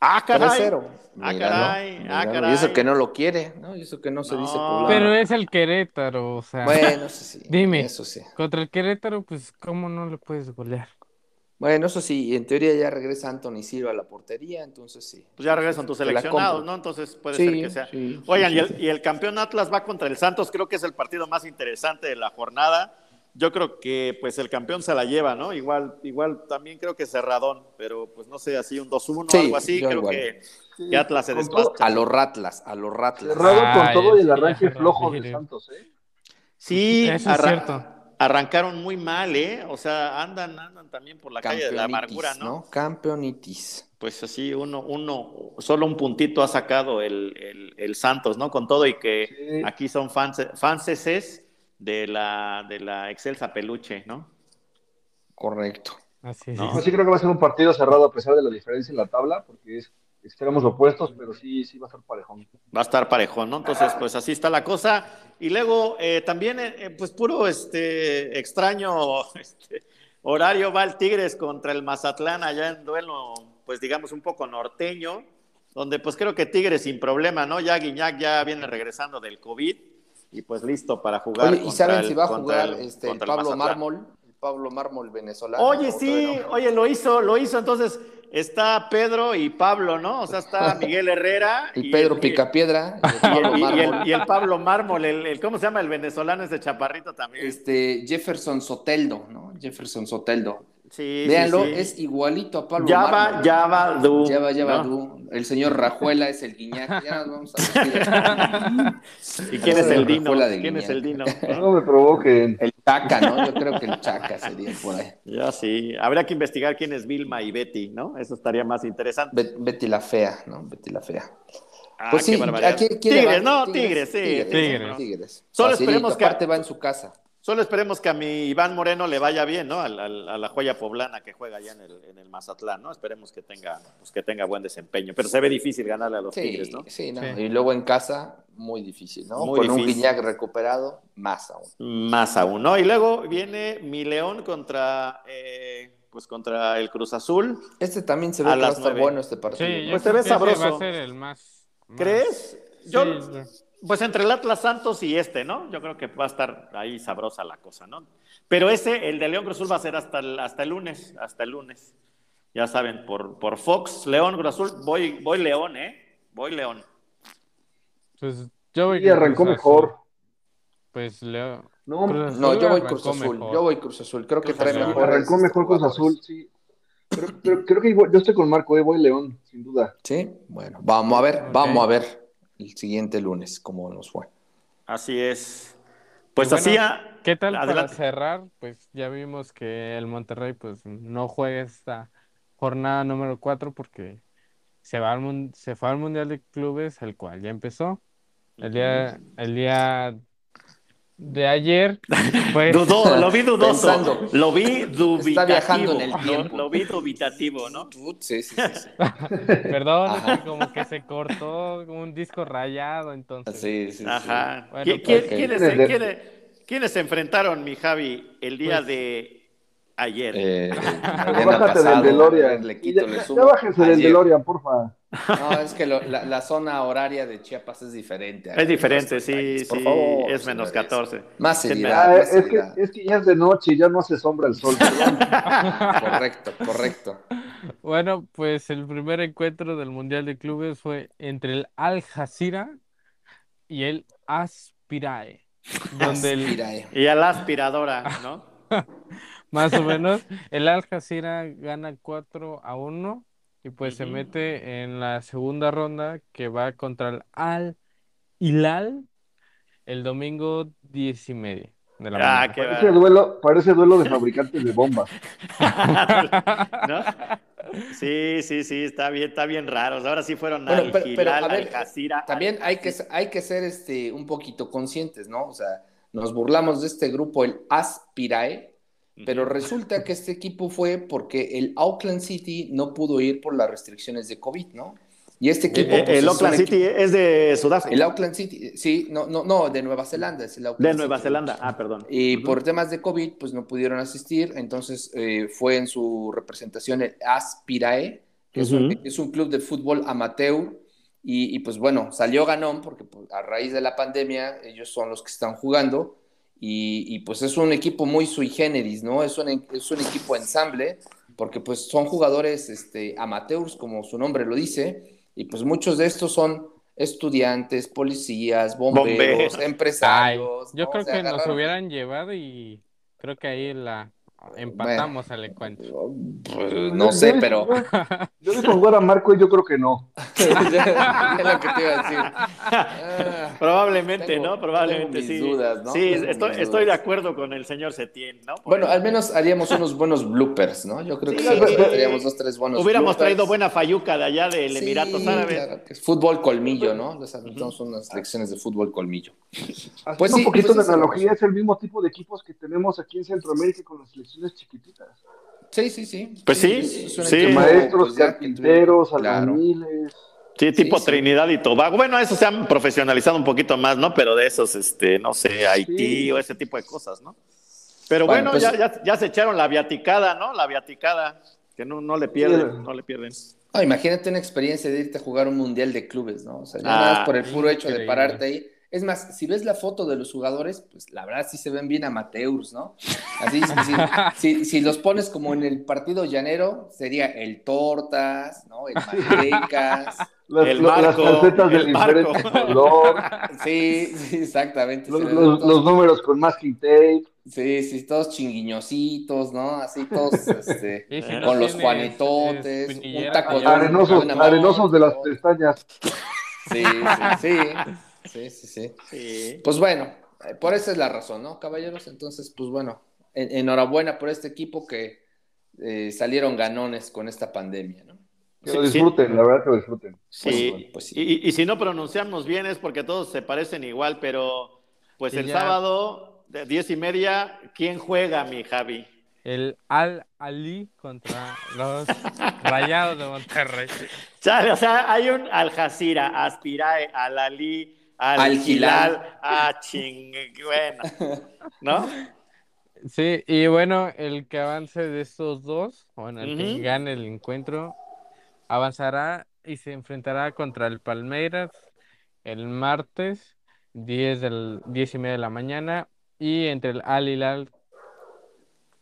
Ah, caray. 3-0. Ah, Míralo, caray, ah, caray. Y eso que no lo quiere, ¿no? Y eso que no se No. dice poblano. Pero es el Querétaro, o sea, Bueno, eso sí. Dime. Eso sí. contra el Querétaro, pues, ¿cómo no le puedes golear? Bueno, eso sí, en teoría ya regresa Anthony Silva a la portería, entonces sí. Pues ya regresan tus seleccionados. ¿no? Entonces puede Sí, ser que sea. sí, Oigan, sí, y, el, sí. y el campeón Atlas va contra el Santos, creo que es el partido más interesante de la jornada. Yo creo que pues el campeón se la lleva, ¿no? Igual, igual también creo que cerradón, pero pues no sé, así un 2-1 Sí, algo así, creo igual. que, que Atlas se despacha. A los Ratlas, a los Ratlas. Cerrado con Ay, todo y el arranque flojo de. Santos, ¿eh? Sí, Eso es cierto. arrancaron muy mal, ¿eh? O sea, andan, andan también por la calle de la amargura, ¿no? Campeonitis. Pues así, uno, uno, solo un puntito ha sacado el, el, el Santos, ¿no? Con todo y que Sí. aquí son fans, fanses de la, de la Excelsa Peluche, ¿no? Correcto. Así es. No. Pues sí creo que va a ser un partido cerrado a pesar de la diferencia en la tabla, porque es extremos opuestos, pero sí, sí va a ser parejón. Va a estar parejón, ¿no? Entonces, pues así está la cosa. Y luego, eh, también, eh, eh, pues puro este extraño este, horario va el Tigres contra el Mazatlán allá en duelo, pues digamos un poco norteño, donde pues creo que Tigres sin problema, ¿no? Ya Guiñac ya viene regresando del COVID y pues listo para jugar. Oye, ¿y saben el- si va a jugar el- este, el el Pablo Mazatlán? Mármol? El Pablo Mármol venezolano. Oye, ¿O sí, no? oye, lo hizo, lo hizo, entonces está Pedro y Pablo, ¿no? O sea, está Miguel Herrera Y Pedro el- Picapiedra. y el y Pablo el, y el- el Pablo Mármol, el, el- ¿cómo se llama el venezolano ese chaparrito también? Este, Jefferson Soteldo, ¿no? Jefferson Soteldo. Sí, Véanlo, sí. es igualito a Pablo Java, Mármol. Java, Du. Ya va, ya va, ¿no? tú. El señor Rajuela es el Guiñac. Ya nos vamos a ¿Y quién es el Dino? ¿Quién es el Dino? No me provoquen. El Chaca, ¿no? Yo creo que el Chaca sería por ahí. Ya sí, habría que investigar quién es Vilma y Betty, ¿no? Eso estaría más interesante. Bet- Betty la fea, ¿no? Betty la fea. Ah, Pues qué sí, barbaridad. ¿a quién- quién le Tigres, va? no, Tigres, sí. Tigres. Tigres. Tigres. Solo Facilito, esperemos que- Aparte va en su casa. Solo esperemos que a mi Iván Moreno le vaya bien, ¿no? Al- al- a la joya poblana que juega allá en el, en el Mazatlán, ¿no? Esperemos que tenga, pues, que tenga buen desempeño. Pero se ve difícil ganarle a los Sí, Tigres, ¿no? sí, no. Sí. Y luego en casa, muy difícil, ¿no? Muy Con un. Guiñac recuperado, más aún. Más aún, ¿no? Y luego viene mi León contra, eh, pues contra el Cruz Azul. Este también se ve A que va a estar bueno este partido. Sí, ¿no? yo Pues se ve Va sabroso. a ser el más. más- ¿Crees? Sí, Yo, sí. Pues entre el Atlas Santos y este, ¿no? Yo creo que va a estar ahí sabrosa la cosa, ¿no? Pero ese, el de León Cruz Azul, va a ser hasta el, hasta el lunes, hasta el lunes. Ya saben, por, por Fox, León Cruz Azul, voy, voy León, ¿eh? Voy León. Pues yo voy Y arrancó Cruz mejor. Pues Leo. No, No, yo voy Cruz Azul. mejor. Yo voy Cruz Azul. Creo que Cruz trae arrancó mejor Cruz. Azul, sí. Pero, pero creo que yo estoy con Marco, eh, voy León, sin duda. Sí, bueno, vamos a ver, vamos a ver el siguiente lunes cómo nos fue. Así es. Pues bueno, así, a- ¿Qué tal para Adelante. cerrar? Pues ya vimos que el Monterrey pues no juega esta jornada número 4 porque se va al mun- se fue al Mundial de Clubes, el cual ya empezó. El día, el día de ayer, pues Dudó, lo vi dudoso. Pensando. Lo vi dubitativo. Está viajando en el tiempo. Lo, vi dubitativo, ¿no? Sí, sí, sí. sí. perdón, Ajá. como que se cortó un disco rayado, entonces. Sí, sí, sí. Ajá. Bueno, ¿Qui- pues, quién- ok. ¿quiénes, ¿Quiénes de- quiénes- quiénes se enfrentaron, mi Javi, el día Pues- de ayer? Eh, bájate pasado, del DeLorean. le quito, ya, le sumo. ya bájense del Ayer. DeLorean, porfa. No, es que lo- la, la zona horaria de Chiapas es diferente. es diferente, sí. Por sí. favor, es menos señores. 14. Más seriedad, Ah, más es, que, es que ya es de noche y ya no hace sombra el sol. Correcto, correcto. Bueno, pues el primer encuentro del Mundial de Clubes fue entre el Al Jazeera y el Aspirae, donde el, Aspirae. Y a la aspiradora, ¿no? más o menos el Al Jazeera gana 4 a 1 y pues se mete en la segunda ronda que va contra el Al Hilal el domingo 10 y media de la Ah, mañana. qué Parece duelo, parece duelo de fabricantes de bombas. ¿No? Sí, sí, sí, está bien, está bien raro. Ahora sí fueron Bueno, al pero- pero, Hilal, a ver, al Jazeera, También hay que, hay que ser este, un poquito conscientes, ¿no? O sea, nos burlamos de este grupo, el Aspirae, pero resulta que este equipo fue porque el Auckland City no pudo ir por las restricciones de COVID, ¿no? Y este equipo... Eh, pues, el Auckland City es de Sudáfrica. El Auckland City, sí, no, no, no, de Nueva Zelanda, es el Auckland de Nueva City. Zelanda. Ah, perdón. Y Ujú. por temas de COVID, pues no pudieron asistir, entonces eh, fue en su representación el Aspirae, que es, un, es un club de fútbol amateur, y, y, pues bueno, salió ganón, porque pues, a raíz de la pandemia ellos son los que están jugando, y, y, pues es un equipo muy sui generis, ¿no? Es un, es un equipo ensamble, porque pues son jugadores este, amateurs, como su nombre lo dice, y pues muchos de estos son estudiantes, policías, bomberos, Bomberos. Ay, empresarios. yo ¿no? creo O sea, que nos agarraron- hubieran llevado y creo que ahí la empatamos al encuentro. Pues, no sé, pero Yo, con jugar a Marco y yo creo que no. es lo que te iba a decir. Ah, Probablemente, Tengo- ¿no? Probablemente tengo mis sí. dudas, ¿no? Sí, Tengo estoy, mis estoy de acuerdo con el señor Setién, ¿no? Bueno, al menos haríamos unos buenos bloopers, ¿no? Yo creo que Sí, sí, sí. haríamos dos, tres buenos Hubiéramos bloopers. traído buena fayuca de allá del Sí, Emiratos Árabes. claro fútbol colmillo, ¿no? Les aventamos unas lecciones de fútbol colmillo. Haciendo Pues sí, un poquito pues de analogía, es el mismo tipo de equipos que tenemos aquí en Centroamérica con las selecciones chiquititas. Sí, sí, sí. Pues sí, sí. Maestros, pues, carpinteros, claro. albañiles. Sí, tipo sí. Trinidad y Tobago. Bueno, esos se han profesionalizado un poquito más, ¿no? Pero de esos, este, no sé, Haití Sí. o ese tipo de cosas, ¿no? Pero Bueno, bueno, pues- ya, ya, ya se echaron la viaticada, ¿no? La viaticada, que no, no le pierden, Sí. no le pierden. No, imagínate una experiencia de irte a jugar un mundial de clubes, ¿no? O sea, ya Ah, nada más por el puro hecho de pararte ahí. Es más, si ves la foto de los jugadores, pues la verdad sí se ven bien amateurs, ¿no? Así, si, si- si los pones como en el partido llanero, sería el Tortas, ¿no? El Mantecas. Las, El lo- las marco, calcetas de el diferente marco. color, Sí, sí, exactamente. los, números con masking tape. Sí, sí, todos chinguiñositos, ¿no? Así todos, este, si Con no los tienes, juanetotes, espinillera, un taco pues, de Arenosos, arenosos de las pestañas. Sí, sí, sí. Sí, sí, sí. Sí. Pues bueno, eh, por esa es la razón, ¿no, caballeros? Entonces, pues bueno, en- enhorabuena por este equipo que eh, salieron ganones con esta pandemia, ¿no? Que Sí, lo sí. disfruten, la verdad que lo disfruten. Sí, Pues, pues sí. Y, y si no pronunciamos bien es porque todos se parecen igual, pero pues el ya. sábado de diez y media, ¿quién juega, mi Javi? El Al Ali contra los Rayados de Monterrey. Chale, o sea, hay un Al Jazeera, Aspirae, Al Ali, Al, Al ah, ching, bueno, ¿no? Sí, y bueno, el que avance de estos dos, bueno, el que gane el encuentro, avanzará y se enfrentará contra el Palmeiras el martes 10, del, 10 y media de la mañana. Y entre el Al Hilal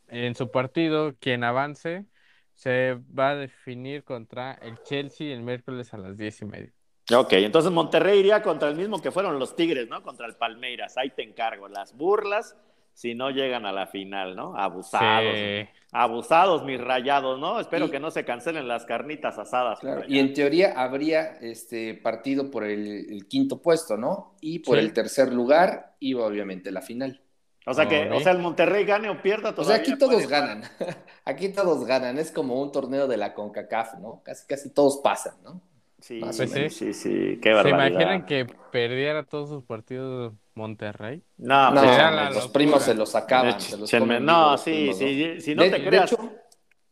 en su partido, quien avance se va a definir contra el Chelsea el miércoles a las 10 y media. Ok, entonces Monterrey iría contra el mismo que fueron los Tigres, ¿no? Contra el Palmeiras. Ahí te encargo. Las burlas si no llegan a la final, ¿no? Abusados. Sí. Abusados, mis rayados, ¿no? Espero Y- que no se cancelen las carnitas asadas. Claro, y en teoría habría este partido por el, el quinto puesto, ¿no? Y por Sí. el tercer lugar iba obviamente la final. O sea que, o sea, el Monterrey gane o pierda O todavía. sea, aquí todos puede- ganan. Aquí todos ganan. Es como un torneo de la CONCACAF, ¿no? Casi, casi todos pasan, ¿no? Sí, o sí, sí, sí, qué ¿Se barbaridad. imaginan que perdiera todos sus partidos Monterrey? No, No, pues, era la los locura. primos se los acaban. Ch- se los chenme- comen no, sí, primos, sí, si no de, te de creas. hecho,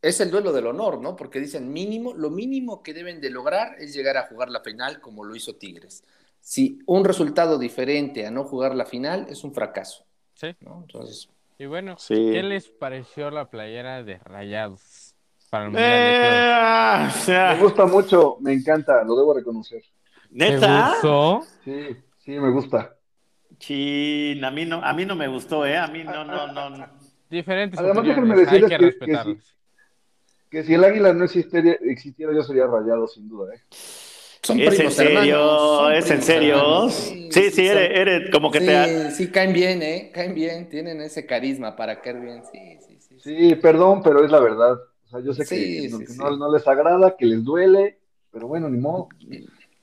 es el duelo del honor, ¿no? Porque dicen mínimo, lo mínimo que deben de lograr es llegar a jugar la final como lo hizo Tigres. Si un resultado diferente a no jugar la final es un fracaso, Sí. ¿no? Entonces, Y bueno, Sí. ¿qué les pareció la playera de Rayados para el Mundial de Eh, Clubes? o sea, Me gusta mucho, me encanta, lo debo reconocer. ¿Te ¿Neta? gustó? Sí, sí, me gusta. Chin, a mí no, a mí no me gustó, ¿eh? A mí no, no, no. no. Diferentes Además, déjenme opiniones, hay decirles que que- que si el águila no existiera, existiera yo sería rayado, sin duda. ¿eh? son ¿Es en primos serio? hermanos, ¿Es en serio? Sí, sí, son- eres, eres como que sí, te... sí, caen bien, ¿eh? Caen bien, tienen ese carisma para caer bien. Sí, sí, sí. sí. Sí, perdón, pero es la verdad. O sea, yo sé que, Sí, que no- sí, que sí. no, no les agrada, que les duele, pero bueno, ni modo.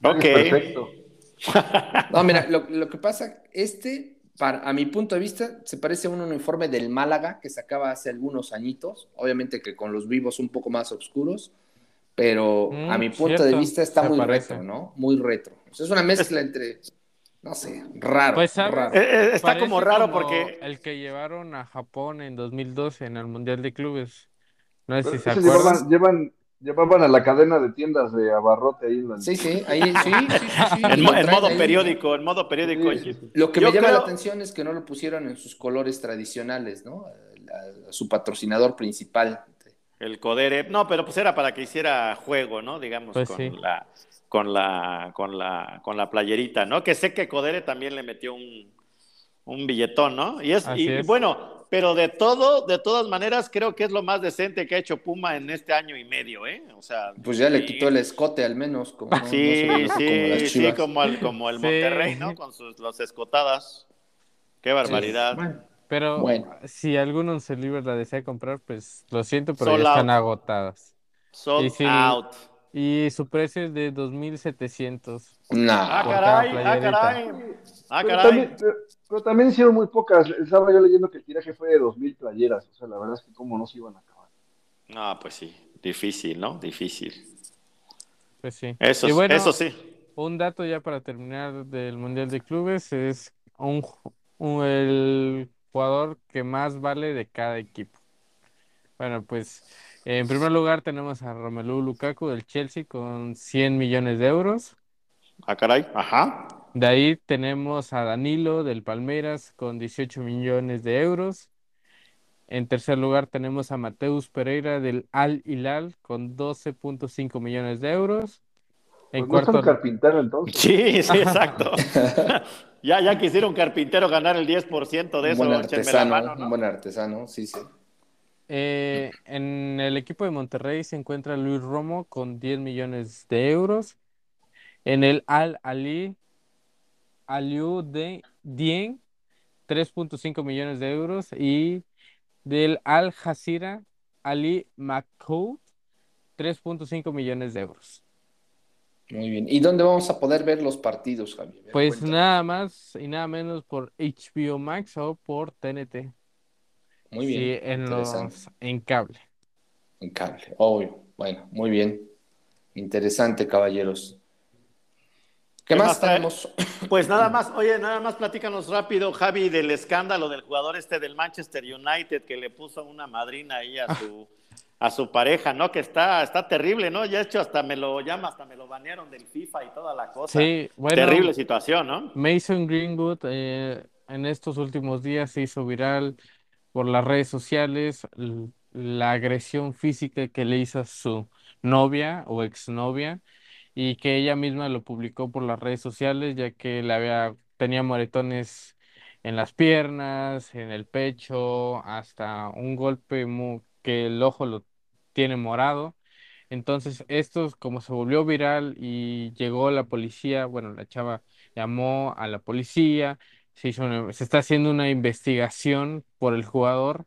Ok. Perfecto. No, mira, lo, lo que pasa, este, para, a mi punto de vista, se parece a un uniforme del Málaga que sacaba hace algunos añitos, obviamente que con los vivos un poco más oscuros, pero Mm, a mi punto cierto, de vista está se muy parece. retro, ¿no? Muy retro. O sea, es una mezcla entre, no sé, raro. Pues, raro. Eh, eh, está Parece como raro como porque... El que llevaron a Japón en 2012 en el Mundial de Clubes. No sé Pero si se esos acuerdan. llevaban, llevan, llevaban a la cadena de tiendas de abarrote ahí. en la- Sí, sí, ahí, sí, sí, sí, sí, En, mo- modo ahí. periódico, en modo periódico. Lo que Yo me llama creo- la atención es que no lo pusieron en sus colores tradicionales, ¿no? A, a su patrocinador principal. El Codere, no, pero pues era para que hiciera juego, ¿no? Digamos, Pues con sí. la, con la, con la, con la playerita, ¿no? Que sé que Codere también le metió un, un billetón, ¿no? Y es, y, es. bueno, pero de todo, de todas maneras, creo que es lo más decente que ha hecho Puma en este año y medio, ¿eh? O sea, Pues ya le sí. quitó el escote al menos. Como, no- Sí, vio como sí, sí, como el, como el Sí. Monterrey, ¿no? Con sus los escotadas. Qué barbaridad. Bueno, Pero Bueno. si alguno se libre la desea comprar, pues lo siento, pero Sold ya están out. agotadas. Sold Y sí. out. Y su precio es de 2.700. no. Ah, caray, ah, caray. Ah, caray. también, pero, también hicieron muy pocas. Estaba yo leyendo que el tiraje fue de 2.000 playeras. O sea, la verdad es que cómo no se iban a acabar. No, pues sí, difícil, ¿no? Difícil. Pues sí. Eso, Y bueno, eso sí. Un dato ya para terminar del Mundial de Clubes es un, un- el jugador que más vale de cada equipo. Bueno, pues en primer lugar tenemos a Romelu Lukaku del Chelsea con 100 millones de euros. Ah, caray. Ajá. De ahí tenemos a Danilo del Palmeiras con 18 millones de euros. En tercer lugar tenemos a Mateus Pereira del Al Hilal con 12.5 millones de euros. En Pues no es tan cuarto, carpintero entonces. Sí, sí, exacto. ya, ya quisiera un carpintero ganar el 10% de un eso, buen échenme la artesano, mano, un ¿no? buen artesano, sí, sí. Eh, en el equipo de Monterrey se encuentra Luis Romo con 10 millones de euros. En el Al Ali, Aliou de Dien, 3.5 millones de euros. Y del Al Jazeera, Ali Makoud, 3.5 millones de euros. Muy bien. ¿Y dónde vamos a poder ver los partidos, Javier? A Pues cuéntame. nada más y nada menos por HBO Max o por TNT. Muy bien. Sí, en los en cable. En cable, obvio. Bueno, muy bien. Interesante, caballeros. ¿Qué, ¿Qué más tenemos? Pues nada más, oye, nada más platícanos rápido, Javi, del escándalo del jugador este del Manchester United que le puso una madrina ahí a su, a su pareja, ¿no? Que está, está terrible, ¿no? Ya hecho hasta me lo llama, hasta me lo banearon del FIFA y toda la cosa. Sí, bueno, Terrible situación, ¿no? Mason Greenwood eh, en estos últimos días se hizo viral por las redes sociales la agresión física que le hizo a su novia o exnovia y que ella misma lo publicó por las redes sociales ya que había tenía moretones en las piernas, en el pecho, hasta un golpe que el ojo lo tiene morado. Entonces, esto como se volvió viral y llegó la policía, bueno, la chava llamó a la policía, se, hizo se está haciendo una investigación por el jugador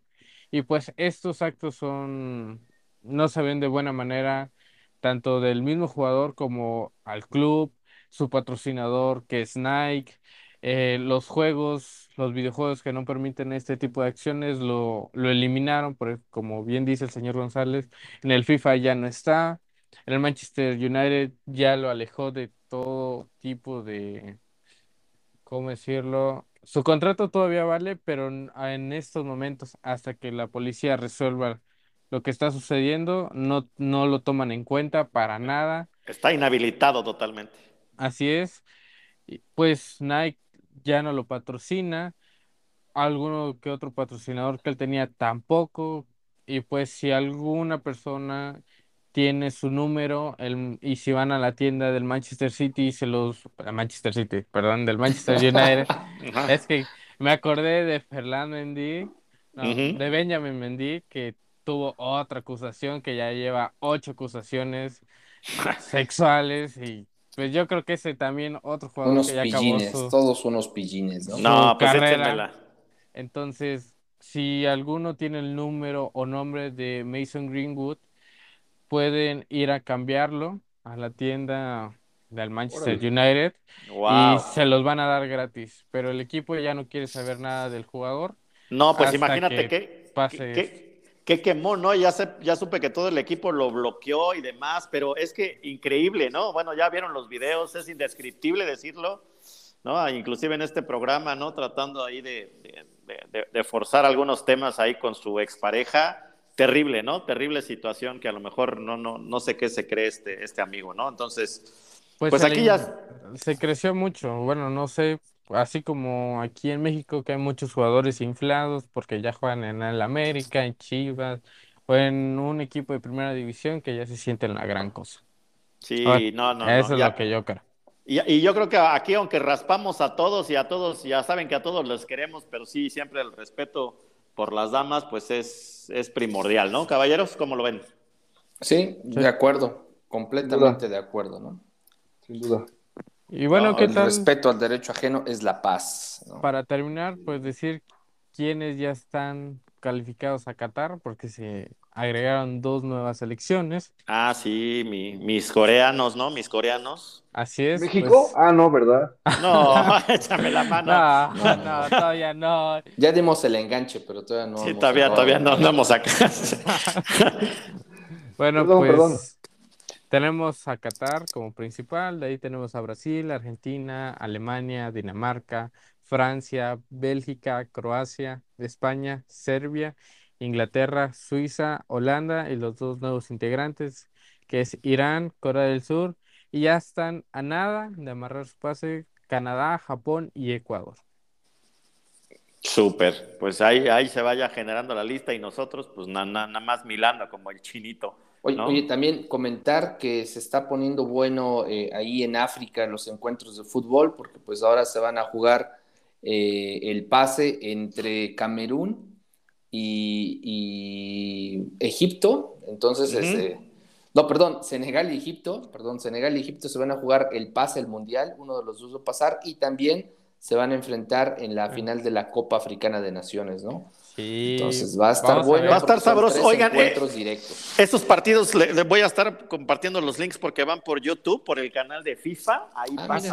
y pues estos actos son, no se ven de buena manera, tanto del mismo jugador como al club, su patrocinador que es Nike, eh, los juegos, los videojuegos que no permiten este tipo de acciones lo, lo eliminaron, por, como bien dice el señor González, en el FIFA ya no está, en el Manchester United ya lo alejó de todo tipo de, ¿cómo decirlo? Su contrato todavía vale, pero en estos momentos, hasta que la policía resuelva lo que está sucediendo, no, no lo toman en cuenta para nada. Está inhabilitado totalmente. Así es. Pues Nike ya no lo patrocina, alguno que otro patrocinador que él tenía tampoco, y pues si alguna persona tiene su número y si van a la tienda del Manchester City se los Manchester City, perdón, del Manchester United, es que me acordé de Ferland Mendy, de Benjamin Mendy que tuvo otra acusación que ya lleva ocho acusaciones sexuales y pues yo creo que ese también otro jugador que ya pillines, todos unos pillines, ¿no? No, pues carrera. Entonces, si alguno tiene el número o nombre de Mason Greenwood, pueden ir a cambiarlo a la tienda del Manchester United y se los van a dar gratis, pero el equipo ya no quiere saber nada del jugador. No, pues imagínate que, pase que quemó, ¿no? Ya, ya supe que todo el equipo lo bloqueó y demás, pero es que increíble, ¿no? Bueno, ya vieron los videos, es indescriptible decirlo, ¿no? Inclusive en este programa, ¿no? Tratando ahí de, de, forzar algunos temas ahí con su expareja. Terrible, ¿no? Terrible situación que a lo mejor no, no, no sé qué se cree este, este amigo, ¿no? Entonces, pues, pues aquí ya... Se creció mucho, bueno, no sé, así como aquí en México que hay muchos jugadores inflados porque ya juegan en el América, en Chivas o en un equipo de primera división que ya se sienten la gran cosa. Sí, no, no. Eso es lo que yo creo. Y, yo creo que aquí, aunque raspamos a todos y a todos, ya saben que a todos los queremos, pero sí, siempre el respeto por las damas, pues es, es primordial, ¿no? Caballeros, ¿cómo lo ven? Sí, de acuerdo, completamente de acuerdo, ¿no? Sin duda. Y bueno, ¿qué el respeto al derecho ajeno es la paz. Para terminar, pues decir quiénes ya están calificados a Qatar, porque se agregaron dos nuevas selecciones. Ah, sí, mis coreanos, ¿no? Mis coreanos. Así es. ¿México? Pues. Ah, no, ¿verdad? No, échame la mano. No, no, todavía no. Ya dimos el enganche, pero todavía no. Sí, todavía, todavía no andamos acá. bueno, pues. Tenemos a Qatar como principal, de ahí tenemos a Brasil, Argentina, Alemania, Dinamarca, Francia, Bélgica, Croacia, España, Serbia, Inglaterra, Suiza, Holanda y los dos nuevos integrantes, que es Irán, Corea del Sur, y ya están a nada de amarrar su pase Canadá, Japón y Ecuador. Súper, pues ahí, ahí se vaya generando la lista y nosotros pues nada más milando como el chinito. Oye, también comentar que se está poniendo bueno eh, ahí en África en los encuentros de fútbol, porque pues ahora se van a jugar eh, el pase entre Camerún y, Egipto. Entonces, este, no, perdón, Senegal y Egipto, perdón, Senegal y Egipto se van a jugar el pase el Mundial, uno de los dos va a pasar, y también se van a enfrentar en la final de la Copa Africana de Naciones, ¿no? Entonces va a estar bueno. Va a estar sabroso. Oigan, eh, directos. estos partidos les voy a estar compartiendo los links porque van por YouTube, por el canal de FIFA. Ahí ah, pasan.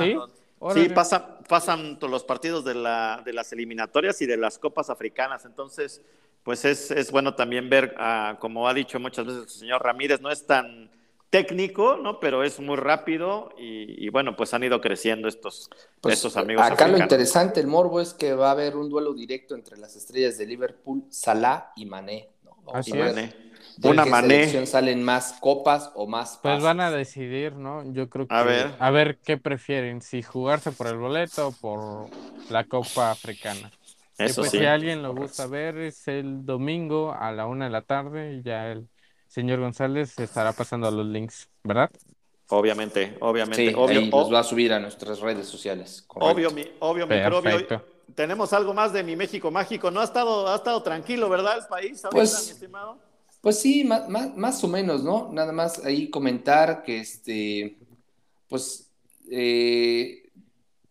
¿sí? pasan, pasan los partidos de, la, de las eliminatorias y de las copas africanas. Entonces, pues es, es bueno también ver, uh, como ha dicho muchas veces el señor Ramírez, no es tan técnico, ¿no? Pero es muy rápido y, bueno, pues han ido creciendo estos, pues, estos amigos. Acá lo interesante, el morbo, es que va a haber un duelo directo entre las estrellas de Liverpool, Salah y Mané. ¿no? Así es. Una Mané. salen más copas o más. Pues van a decidir, ¿no? Yo creo que. A ver. A ver qué prefieren, si jugarse por el boleto o por la Copa Africana. Eso pues, sí. Si a alguien lo gusta ver, es el domingo a la una de la tarde, ya el señor González estará pasando a los links, ¿verdad? Obviamente, obviamente. Sí, obvio, ahí los va a subir a nuestras redes sociales. correcto. obvio, mi, obvio, mi Perfecto. propio. Tenemos algo más de mi México mágico. No ha estado, ha estado tranquilo, ¿verdad? El país ahorita, Pues, mi estimado. Pues sí, más, más, más o menos, ¿no? Nada más ahí comentar que este, pues eh,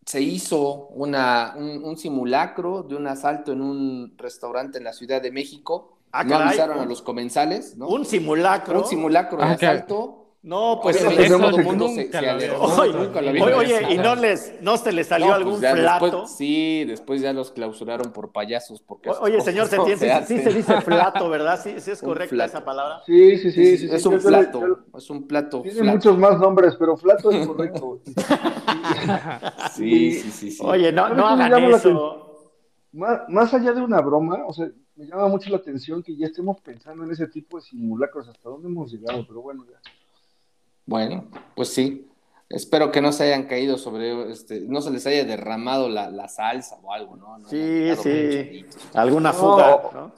se hizo una, un, un simulacro de un asalto en un restaurante en la Ciudad de México. Ah, no caray. avisaron a los comensales, ¿no? Un simulacro. Un simulacro de Ah, asalto. No, pues Obviamente eso todo el nunca mundo lo se, se alertó, Oye, nunca lo oye, había oye, visto. y no les, no se les salió No, algún pues después- sí, después ya los clausuraron por payasos. Porque O- Oye, señor no Setién, sí, sí se dice flato, ¿verdad? Sí, sí es Un correcta flato. esa palabra. Sí, sí, sí. sí, es sí, un yo- plato, yo- es un plato Tiene flato. muchos más nombres, pero flato es correcto. Sí, sí, sí, sí. Oye, no, ¿Sabes no hagan eso. Más, más allá de una broma, o sea, me llama mucho la atención que ya estemos pensando en ese tipo de simulacros. ¿Hasta dónde hemos llegado? Pero bueno, ya. Bueno, pues sí. Espero que no se hayan caído sobre, este, no se les haya derramado la, la salsa o algo, ¿no? No Sí, sí. Alguna No. fuga, ¿no?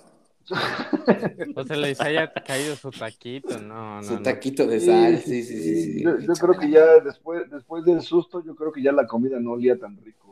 O se les haya caído su taquito, no, no. Su no. taquito de sal, sí, sí, sí. sí. Yo, yo creo que ya después, después del susto, yo creo que ya la comida no olía tan rico.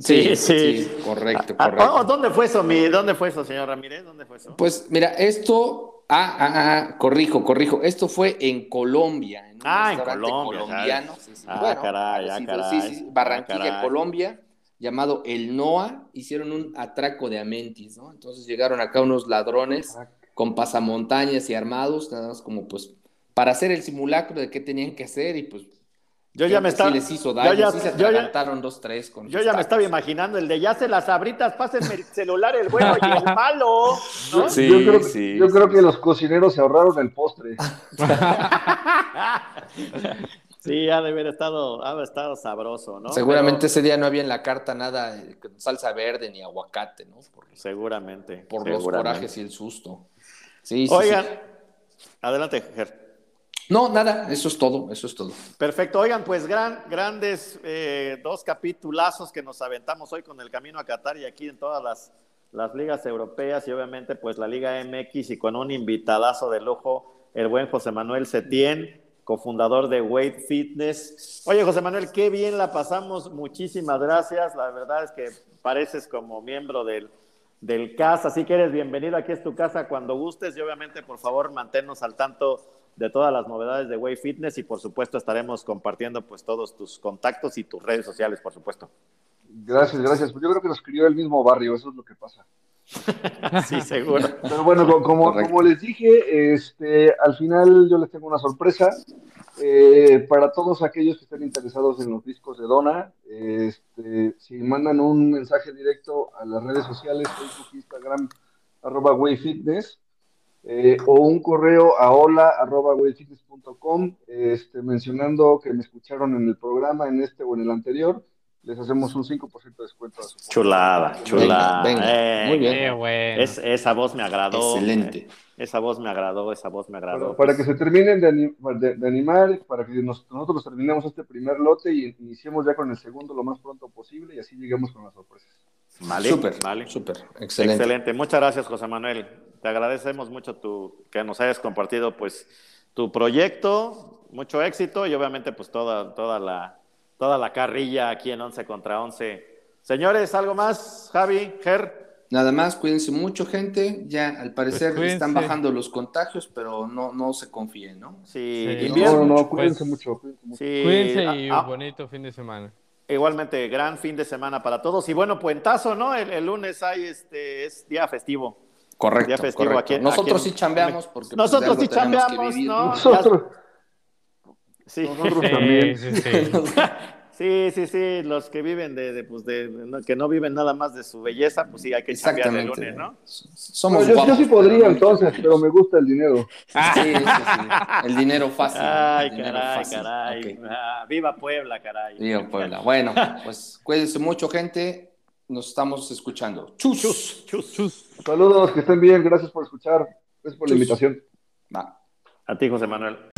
Sí, sí. correcto, Ah, correcto. oh, ¿Dónde fue eso, mi? ¿Dónde fue eso, señor Ramírez? ¿Dónde fue eso? Pues mira, esto, ah, ah, ah, corrijo, corrijo, esto fue en Colombia, en un Ah, en restaurante Colombia, colombiano. sí, sí. Ah, Bueno, caray, ah, caray. sí, sí, Barranquilla, Ah, caray. Colombia, llamado El Noa, hicieron un atraco de Amentis, ¿no? Entonces llegaron acá unos ladrones con pasamontañas y armados, nada más como pues para hacer el simulacro de qué tenían que hacer y pues Yo ya me estaba. sí les hizo daño, yo ya, sí se yo ya- atragantaron dos, tres con yo ya me estaba imaginando el de ya se las abritas, pásenme el celular, el bueno y el malo. ¿no? Sí, yo creo, sí, yo sí, creo sí. que los cocineros se ahorraron el postre. Sí, ha de haber estado, ha de haber estado sabroso, ¿no? Seguramente Pero- ese día no había en la carta nada eh, con salsa verde ni aguacate, ¿no? Por, seguramente. por los corajes y el susto. Sí, sí, Oigan, sí. adelante, Ger. No, nada, eso es todo, eso es todo. Perfecto. Oigan, pues gran, grandes eh, dos capitulazos que nos aventamos hoy con el camino a Qatar y aquí en todas las, las ligas europeas y obviamente pues la Liga MX y con un invitadazo de lujo, el buen José Manuel Setién, cofundador de Weight Fitness. Oye, José Manuel, qué bien la pasamos. Muchísimas gracias. La verdad es que pareces como miembro del, del CAS, así que eres bienvenido. Aquí es tu casa cuando gustes y obviamente, por favor, manténnos al tanto de todas las novedades de Way Fitness y por supuesto estaremos compartiendo pues todos tus contactos y tus redes sociales, por supuesto. Gracias, gracias. Pues yo creo que nos crió el mismo barrio, eso es lo que pasa. Sí, seguro. Pero bueno, co- como, les dije, este, al final yo les tengo una sorpresa. Eh, para todos aquellos que estén interesados en los discos de Dona, este, si mandan un mensaje directo a las redes sociales, Facebook, Instagram, arroba wayfitness, eh, o un correo a hola arroba wayfitness.com, este, mencionando que me escucharon en el programa, en este o en el anterior, les hacemos un 5% de descuento a su Chulada, chulada. Venga, venga. Muy bien. Bueno. Es- esa voz me agradó. Excelente. Eh, Esa voz me agradó, esa voz me agradó. Para, para que se terminen de, de- de animar, para que nos- nosotros terminemos este primer lote y iniciemos ya con el segundo lo más pronto posible y así lleguemos con las sorpresas. Vale, súper, vale. súper, excelente. Excelente. Muchas gracias, José Manuel. Te agradecemos mucho tu, que nos hayas compartido pues tu proyecto, mucho éxito y obviamente pues toda, toda, la, toda la carrilla aquí en 11 contra 11. Señores, ¿algo más? Javi, Ger. Nada más, cuídense mucho, gente. Ya al parecer Pues están cuídense. bajando los contagios, pero no, no se confíen, ¿no? Sí. No, no, Pues- cuídense mucho, cuídense mucho. Sí, Cuídense y ah, ah, bonito fin de semana. igualmente, gran fin de semana para todos. Y bueno, puentazo, ¿no? El, el lunes hay este, es día festivo. Correcto, Día festivo correcto. aquí- Nosotros sí chambeamos porque Nosotros de sí chambeamos, vivir. ¿no? Nosotros, Sí. nosotros también. Sí, sí, sí. Sí, sí, sí, los que viven de, de, pues de, no- que no viven nada más de su belleza, pues sí, hay que chambear el Exactamente. lunes, ¿no? Somos No, yo, yo sí podría entonces, pero me gusta el dinero. Sí, sí, sí. El dinero fácil. Ay, dinero caray, fácil. caray. Ah, viva Puebla, caray. Viva Puebla. Bueno, pues cuídense mucho, gente. Nos estamos escuchando. Chus. Chus, chus, chus. Saludos, que estén bien, gracias por escuchar, gracias por la invitación. Va. A ti, José Manuel.